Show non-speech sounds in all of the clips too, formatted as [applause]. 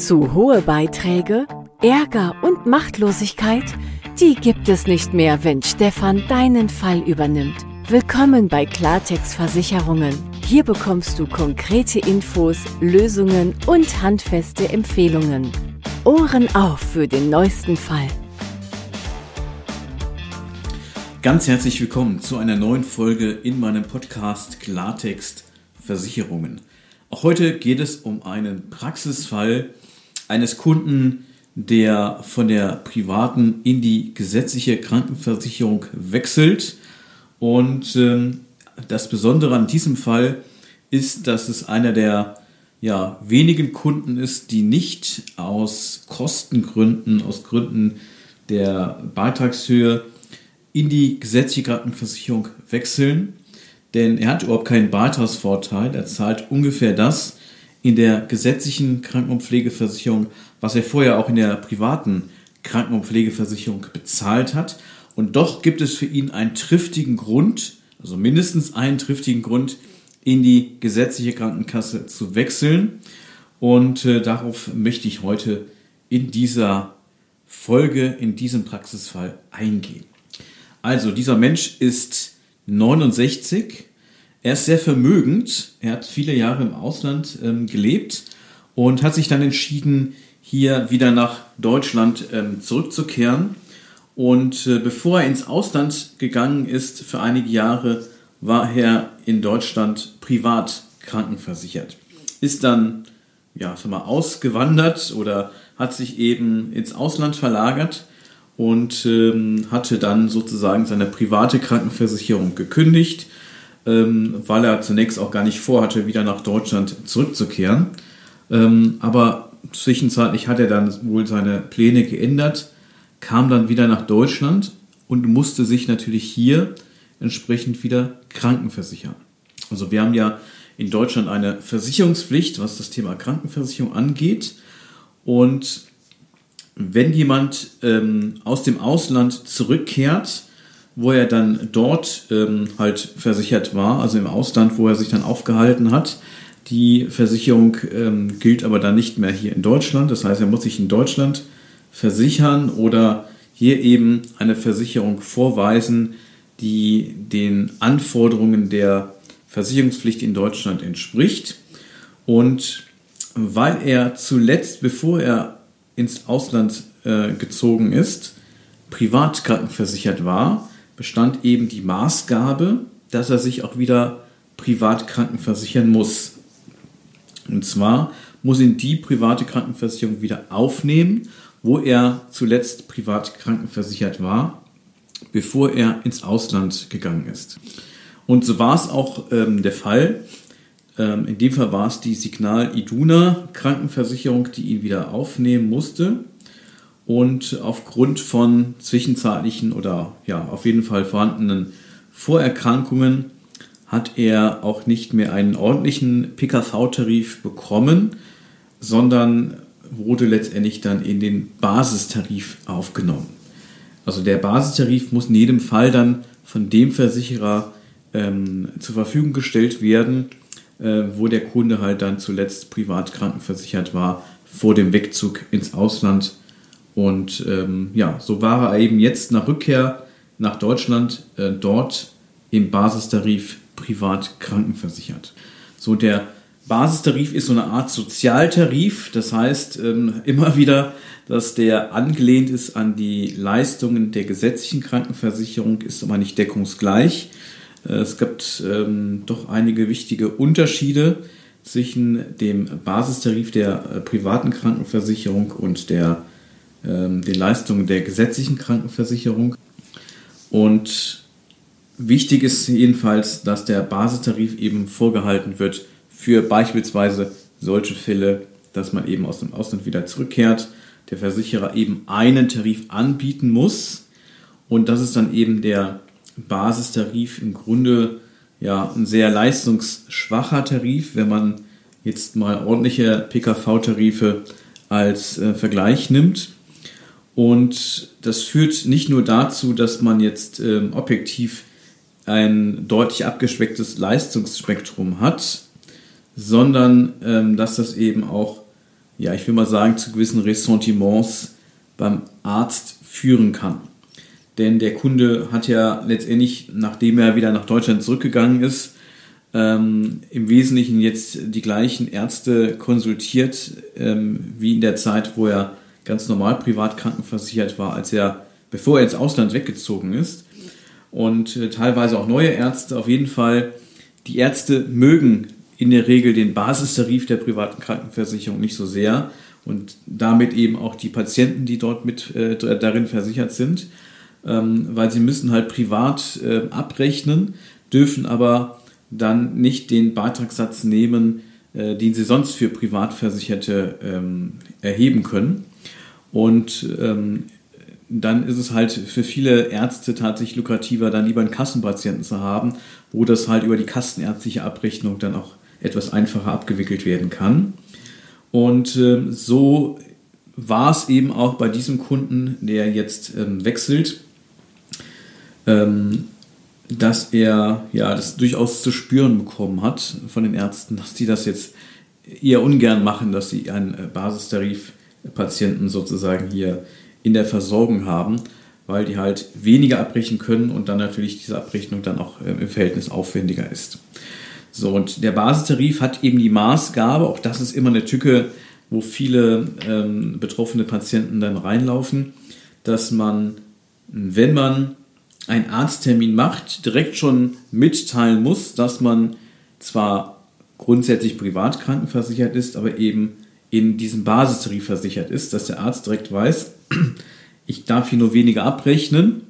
Zu hohe Beiträge, Ärger und Machtlosigkeit, die gibt es nicht mehr, wenn Stefan deinen Fall übernimmt. Willkommen bei Klartext Versicherungen. Hier bekommst du konkrete Infos, Lösungen und handfeste Empfehlungen. Ohren auf für den neuesten Fall. Ganz herzlich willkommen zu einer neuen Folge in meinem Podcast Klartext Versicherungen. Auch heute geht es um einen Praxisfall eines Kunden, der von der privaten in die gesetzliche Krankenversicherung wechselt. Und ähm, das Besondere an diesem Fall ist, dass es einer der ja, wenigen Kunden ist, die nicht aus Kostengründen, aus Gründen der Beitragshöhe in die gesetzliche Krankenversicherung wechseln, denn er hat überhaupt keinen Beitragsvorteil. Er zahlt ungefähr das in der gesetzlichen Kranken- und Pflegeversicherung, was er vorher auch in der privaten Kranken- und Pflegeversicherung bezahlt hat. Und doch gibt es für ihn einen triftigen Grund, also mindestens einen triftigen Grund, in die gesetzliche Krankenkasse zu wechseln. Und äh, darauf möchte ich heute in dieser Folge, in diesem Praxisfall eingehen. Also, dieser Mensch ist 69. Er ist sehr vermögend. Er hat viele Jahre im Ausland ähm, gelebt und hat sich dann entschieden, hier wieder nach Deutschland ähm, zurückzukehren. Und äh, bevor er ins Ausland gegangen ist für einige Jahre, war er in Deutschland privat krankenversichert. Ist dann ja, sag mal, ausgewandert oder hat sich eben ins Ausland verlagert und ähm, hatte dann sozusagen seine private Krankenversicherung gekündigt, ähm, weil er zunächst auch gar nicht vorhatte, wieder nach Deutschland zurückzukehren. Ähm, aber zwischenzeitlich hat er dann wohl seine Pläne geändert, kam dann wieder nach Deutschland und musste sich natürlich hier entsprechend wieder krankenversichern. Also wir haben ja in Deutschland eine Versicherungspflicht, was das Thema Krankenversicherung angeht. Und wenn jemand ähm, aus dem Ausland zurückkehrt, wo er dann dort ähm, halt versichert war, also im Ausland, wo er sich dann aufgehalten hat, die Versicherung ähm, gilt aber dann nicht mehr hier in Deutschland. Das heißt, er muss sich in Deutschland versichern oder hier eben eine Versicherung vorweisen, die den Anforderungen der Versicherungspflicht in Deutschland entspricht. Und weil er zuletzt, bevor er ins Ausland äh, gezogen ist, privat krankenversichert war, bestand eben die Maßgabe, dass er sich auch wieder privat krankenversichern muss. Und zwar muss ihn die private Krankenversicherung wieder aufnehmen, wo er zuletzt privat krankenversichert war, bevor er ins Ausland gegangen ist. Und so war es auch ähm, der Fall. Ähm, in dem Fall war es die Signal Iduna Krankenversicherung, die ihn wieder aufnehmen musste. Und aufgrund von zwischenzeitlichen oder ja, auf jeden Fall vorhandenen Vorerkrankungen hat er auch nicht mehr einen ordentlichen PKV-Tarif bekommen, sondern wurde letztendlich dann in den Basistarif aufgenommen. Also der Basistarif muss in jedem Fall dann von dem Versicherer ähm, zur Verfügung gestellt werden, äh, wo der Kunde halt dann zuletzt privat krankenversichert war vor dem Wegzug ins Ausland. Und ähm, ja, so war er eben jetzt nach Rückkehr nach Deutschland äh, dort im Basistarif privat krankenversichert. So der Basistarif ist so eine Art Sozialtarif, das heißt ähm, immer wieder, dass der angelehnt ist an die Leistungen der gesetzlichen Krankenversicherung, ist aber nicht deckungsgleich. Äh, es gibt ähm, doch einige wichtige Unterschiede zwischen dem Basistarif der äh, privaten Krankenversicherung und der, ähm, den Leistungen der gesetzlichen Krankenversicherung. Und wichtig ist jedenfalls, dass der Basistarif eben vorgehalten wird für beispielsweise solche Fälle, dass man eben aus dem Ausland wieder zurückkehrt, der Versicherer eben einen Tarif anbieten muss und das ist dann eben der Basistarif im Grunde ja ein sehr leistungsschwacher Tarif, wenn man jetzt mal ordentliche PKV-Tarife als äh, Vergleich nimmt. Und das führt nicht nur dazu, dass man jetzt ähm, objektiv ein deutlich abgespecktes Leistungsspektrum hat, sondern ähm, dass das eben auch ja, ich will mal sagen, zu gewissen Ressentiments beim Arzt führen kann. Denn der Kunde hat ja letztendlich, nachdem er wieder nach Deutschland zurückgegangen ist, ähm, im Wesentlichen jetzt die gleichen Ärzte konsultiert, ähm, wie in der Zeit, wo er ganz normal privat krankenversichert war, als er, bevor er ins Ausland weggezogen ist. Und äh, teilweise auch neue Ärzte. Auf jeden Fall, die Ärzte mögen in der Regel den Basistarif der privaten Krankenversicherung nicht so sehr und damit eben auch die Patienten, die dort mit äh, darin versichert sind, ähm, weil sie müssen halt privat äh, abrechnen, dürfen aber dann nicht den Beitragssatz nehmen, äh, den sie sonst für Privatversicherte ähm, erheben können. Und ähm, dann ist es halt für viele Ärzte tatsächlich lukrativer, dann lieber einen Kassenpatienten zu haben, wo das halt über die kassenärztliche Abrechnung dann auch etwas einfacher abgewickelt werden kann. Und äh, so war es eben auch bei diesem Kunden, der jetzt ähm, wechselt, ähm, dass er ja das durchaus zu spüren bekommen hat von den Ärzten, dass die das jetzt eher ungern machen, dass sie einen äh, Basistarif-Patienten sozusagen hier in der Versorgung haben, weil die halt weniger abbrechen können und dann natürlich diese Abrechnung dann auch äh, im Verhältnis aufwendiger ist. So, und der Basistarif hat eben die Maßgabe, auch das ist immer eine Tücke, wo viele ähm, betroffene Patienten dann reinlaufen, dass man, wenn man einen Arzttermin macht, direkt schon mitteilen muss, dass man zwar grundsätzlich privat krankenversichert ist, aber eben in diesem Basistarif versichert ist, dass der Arzt direkt weiß, ich darf hier nur weniger abrechnen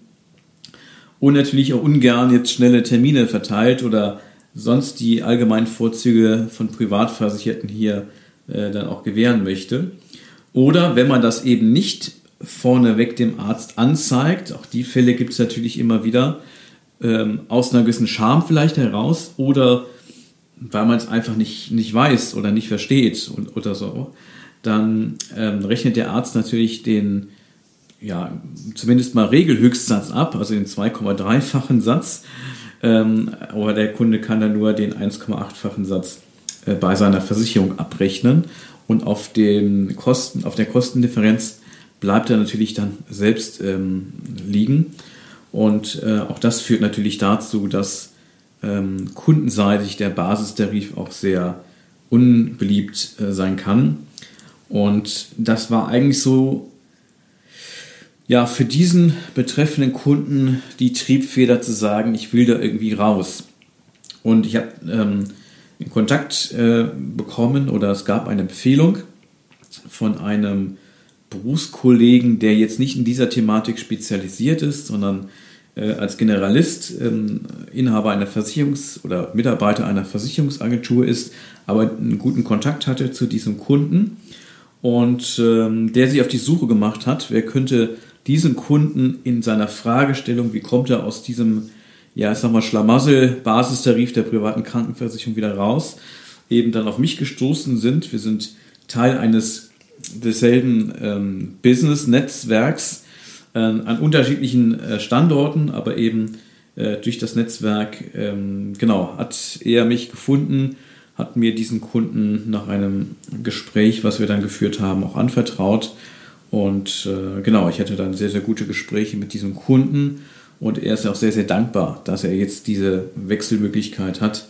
und natürlich auch ungern jetzt schnelle Termine verteilt oder sonst die allgemeinen Vorzüge von Privatversicherten hier äh, dann auch gewähren möchte. Oder wenn man das eben nicht vorneweg dem Arzt anzeigt, auch die Fälle gibt es natürlich immer wieder, ähm, aus einer gewissen Scham vielleicht heraus oder weil man es einfach nicht, nicht weiß oder nicht versteht und, oder so, dann ähm, rechnet der Arzt natürlich den, ja, zumindest mal Regelhöchstsatz ab, also den 2,3-fachen Satz, ähm, aber der Kunde kann dann nur den 1,8-fachen Satz äh, bei seiner Versicherung abrechnen und auf, den Kosten, auf der Kostendifferenz bleibt er natürlich dann selbst ähm, liegen. Und äh, auch das führt natürlich dazu, dass ähm, kundenseitig der Basistarif auch sehr unbeliebt äh, sein kann. Und das war eigentlich so, ja, für diesen betreffenden Kunden die Triebfeder zu sagen, ich will da irgendwie raus. Und ich habe ähm, Kontakt äh, bekommen oder es gab eine Empfehlung von einem Berufskollegen, der jetzt nicht in dieser Thematik spezialisiert ist, sondern als Generalist ähm, Inhaber einer Versicherungs- oder Mitarbeiter einer Versicherungsagentur ist, aber einen guten Kontakt hatte zu diesem Kunden und ähm, der sich auf die Suche gemacht hat, wer könnte diesen Kunden in seiner Fragestellung, wie kommt er aus diesem, ja, ich sag mal, Schlamassel-Basistarif der privaten Krankenversicherung wieder raus, eben dann auf mich gestoßen sind. Wir sind Teil eines desselben ähm, Business-Netzwerks äh, an unterschiedlichen äh, Standorten, aber eben äh, durch das Netzwerk, ähm, genau, hat er mich gefunden, hat mir diesen Kunden nach einem Gespräch, was wir dann geführt haben, auch anvertraut. Und äh, genau, ich hatte dann sehr, sehr gute Gespräche mit diesem Kunden und er ist auch sehr, sehr dankbar, dass er jetzt diese Wechselmöglichkeit hat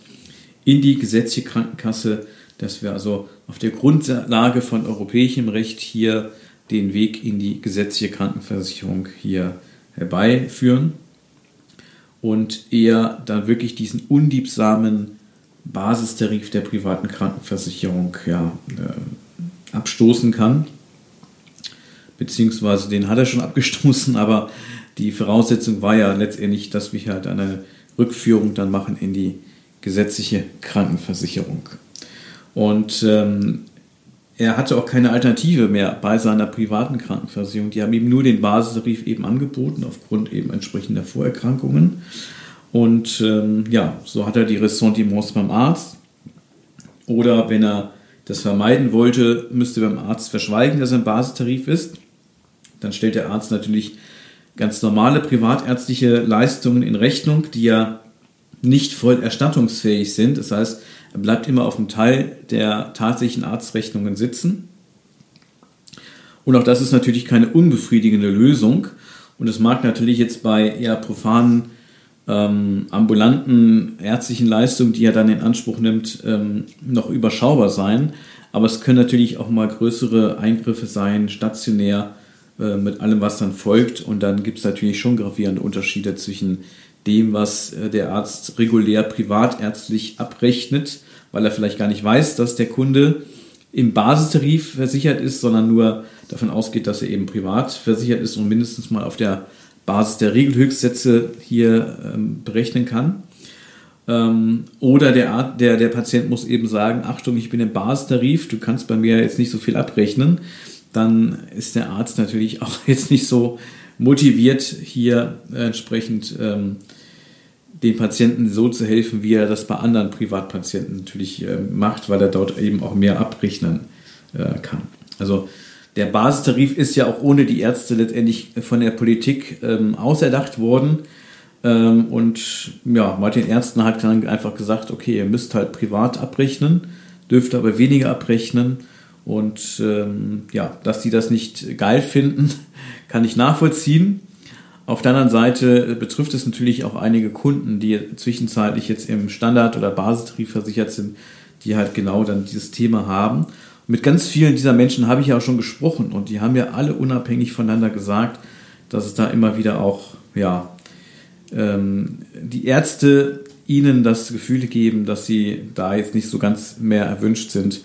in die gesetzliche Krankenkasse dass wir also auf der Grundlage von europäischem Recht hier den Weg in die gesetzliche Krankenversicherung hier herbeiführen und er dann wirklich diesen undiebsamen Basistarif der privaten Krankenversicherung ja, äh, abstoßen kann. Beziehungsweise den hat er schon abgestoßen, [laughs] aber die Voraussetzung war ja letztendlich, dass wir halt eine Rückführung dann machen in die gesetzliche Krankenversicherung. Und ähm, er hatte auch keine Alternative mehr bei seiner privaten Krankenversicherung. Die haben ihm nur den Basistarif eben angeboten, aufgrund eben entsprechender Vorerkrankungen. Und ähm, ja, so hat er die Ressentiments beim Arzt. Oder wenn er das vermeiden wollte, müsste beim Arzt verschweigen, dass er ein Basistarif ist. Dann stellt der Arzt natürlich ganz normale privatärztliche Leistungen in Rechnung, die ja nicht voll erstattungsfähig sind. Das heißt, bleibt immer auf dem Teil der tatsächlichen Arztrechnungen sitzen. Und auch das ist natürlich keine unbefriedigende Lösung. Und es mag natürlich jetzt bei eher profanen, ähm, ambulanten ärztlichen Leistungen, die er dann in Anspruch nimmt, ähm, noch überschaubar sein. Aber es können natürlich auch mal größere Eingriffe sein, stationär, äh, mit allem, was dann folgt. Und dann gibt es natürlich schon gravierende Unterschiede zwischen dem, was äh, der Arzt regulär privatärztlich abrechnet, weil er vielleicht gar nicht weiß, dass der Kunde im Basistarif versichert ist, sondern nur davon ausgeht, dass er eben privat versichert ist und mindestens mal auf der Basis der Regelhöchstsätze hier ähm, berechnen kann. Ähm, oder der, Art, der, der Patient muss eben sagen, Achtung, ich bin im Basistarif, du kannst bei mir jetzt nicht so viel abrechnen. Dann ist der Arzt natürlich [laughs] auch jetzt nicht so motiviert, hier äh, entsprechend ähm, den Patienten so zu helfen, wie er das bei anderen Privatpatienten natürlich äh, macht, weil er dort eben auch mehr abrechnen äh, kann. Also der Basistarif ist ja auch ohne die Ärzte letztendlich von der Politik ähm, auserdacht worden. Ähm, und ja, Martin Ärzten hat dann einfach gesagt, okay, ihr müsst halt privat abrechnen, dürft aber weniger abrechnen. Und ähm, ja, dass die das nicht geil finden, kann ich nachvollziehen. Auf der anderen Seite betrifft es natürlich auch einige Kunden, die zwischenzeitlich jetzt im Standard- oder Basistarif versichert sind, die halt genau dann dieses Thema haben. Und mit ganz vielen dieser Menschen habe ich ja auch schon gesprochen und die haben ja alle unabhängig voneinander gesagt, dass es da immer wieder auch, ja, ähm, die Ärzte ihnen das Gefühl geben, dass sie da jetzt nicht so ganz mehr erwünscht sind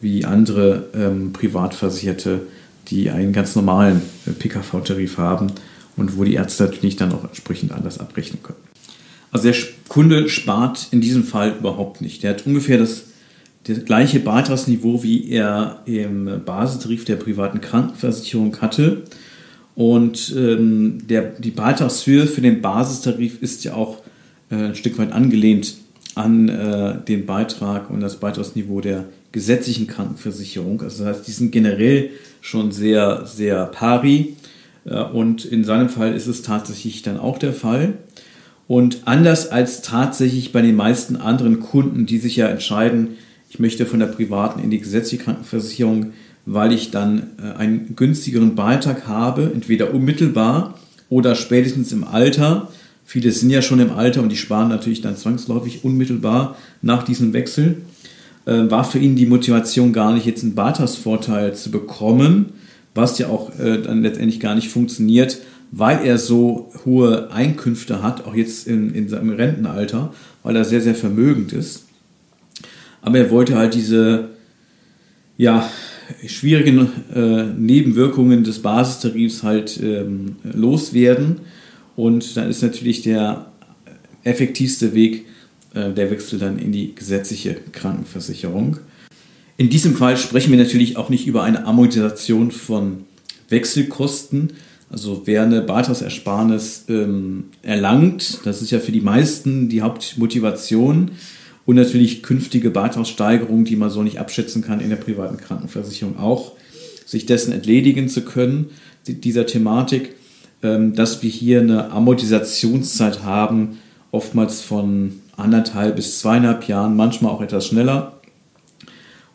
wie andere ähm, Privatversicherte, die einen ganz normalen PKV-Tarif haben und wo die Ärzte natürlich dann auch entsprechend anders abrechnen können. Also der Kunde spart in diesem Fall überhaupt nicht. Der hat ungefähr das, das gleiche Beitragsniveau, wie er im Basistarif der privaten Krankenversicherung hatte. Und ähm, der, die Beitragshöhe für den Basistarif ist ja auch äh, ein Stück weit angelehnt an äh, den Beitrag und das Beitragsniveau der gesetzlichen Krankenversicherung. Also das heißt, die sind generell schon sehr, sehr pari. Äh, und in seinem Fall ist es tatsächlich dann auch der Fall. Und anders als tatsächlich bei den meisten anderen Kunden, die sich ja entscheiden, ich möchte von der privaten in die gesetzliche Krankenversicherung, weil ich dann äh, einen günstigeren Beitrag habe, entweder unmittelbar oder spätestens im Alter. Viele sind ja schon im Alter und die sparen natürlich dann zwangsläufig unmittelbar nach diesem Wechsel. Äh, war für ihn die Motivation gar nicht, jetzt einen Bartas-Vorteil zu bekommen, was ja auch äh, dann letztendlich gar nicht funktioniert, weil er so hohe Einkünfte hat, auch jetzt in, in seinem Rentenalter, weil er sehr, sehr vermögend ist. Aber er wollte halt diese ja, schwierigen äh, Nebenwirkungen des Basistarifs halt ähm, loswerden. Und dann ist natürlich der effektivste Weg äh, der Wechsel dann in die gesetzliche Krankenversicherung. In diesem Fall sprechen wir natürlich auch nicht über eine Amortisation von Wechselkosten. Also wer eine Beitragsersparnis ähm, erlangt, das ist ja für die meisten die Hauptmotivation und natürlich künftige Beitragssteigerungen, die man so nicht abschätzen kann in der privaten Krankenversicherung auch, sich dessen entledigen zu können, dieser Thematik, ähm, dass wir hier eine Amortisationszeit haben, oftmals von anderthalb bis zweieinhalb Jahren, manchmal auch etwas schneller.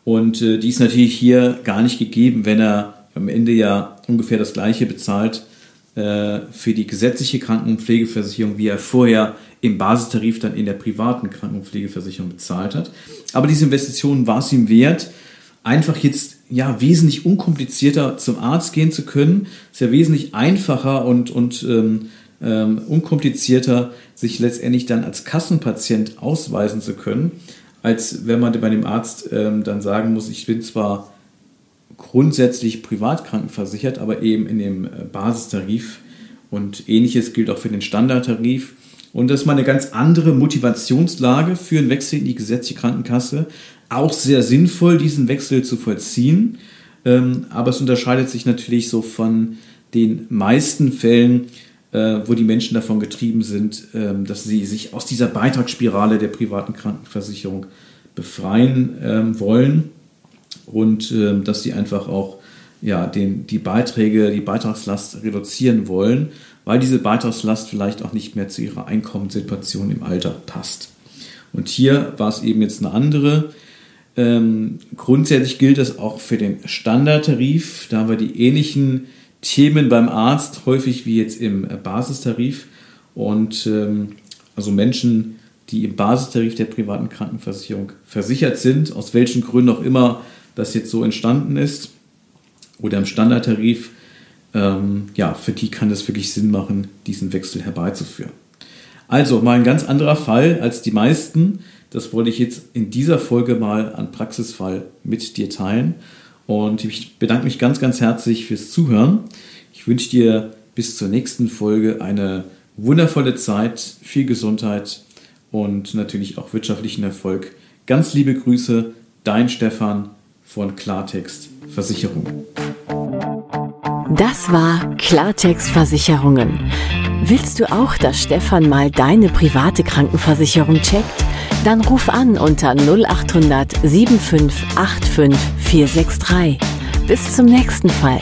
Und äh, die ist natürlich hier gar nicht gegeben, wenn er am Ende ja ungefähr das gleiche bezahlt äh, für die gesetzliche Krankenpflegeversicherung, wie er vorher im Basistarif dann in der privaten Krankenpflegeversicherung bezahlt hat. Aber diese Investition war es ihm wert, einfach jetzt ja wesentlich unkomplizierter zum Arzt gehen zu können. Ist ja wesentlich einfacher und, und ähm, ähm, unkomplizierter, sich letztendlich dann als Kassenpatient ausweisen zu können, als wenn man bei dem Arzt ähm, dann sagen muss, ich bin zwar grundsätzlich privat krankenversichert, aber eben in dem äh, Basistarif und ähnliches gilt auch für den Standardtarif. Und das ist mal eine ganz andere Motivationslage für einen Wechsel in die gesetzliche Krankenkasse. Auch sehr sinnvoll, diesen Wechsel zu vollziehen. Ähm, aber es unterscheidet sich natürlich so von den meisten Fällen, wo die Menschen davon getrieben sind, ähm, dass sie sich aus dieser Beitragsspirale der privaten Krankenversicherung befreien ähm, wollen und ähm, dass sie einfach auch ja, den, die Beiträge, die Beitragslast reduzieren wollen, weil diese Beitragslast vielleicht auch nicht mehr zu ihrer Einkommenssituation im Alter passt. Und hier war es eben jetzt eine andere. Grundsätzlich gilt das auch für den Standardtarif. Da haben wir die ähnlichen Themen beim Arzt häufig wie jetzt im Basistarif. Und ähm, also Menschen, die im Basistarif der privaten Krankenversicherung versichert sind, aus welchen Gründen auch immer das jetzt so entstanden ist, oder im Standardtarif, ähm, ja, für die kann es wirklich Sinn machen, diesen Wechsel herbeizuführen. Also mal ein ganz anderer Fall als die meisten. Das wollte ich jetzt in dieser Folge mal an Praxisfall mit dir teilen. Und ich bedanke mich ganz, ganz herzlich fürs Zuhören. Ich wünsche dir bis zur nächsten Folge eine wundervolle Zeit, viel Gesundheit und natürlich auch wirtschaftlichen Erfolg. Ganz liebe Grüße, dein Stefan von Klartext Versicherung. Das war Klartext Versicherungen. Willst du auch, dass Stefan mal deine private Krankenversicherung checkt? Dann ruf an unter 0800 7585 463. Bis zum nächsten Fall.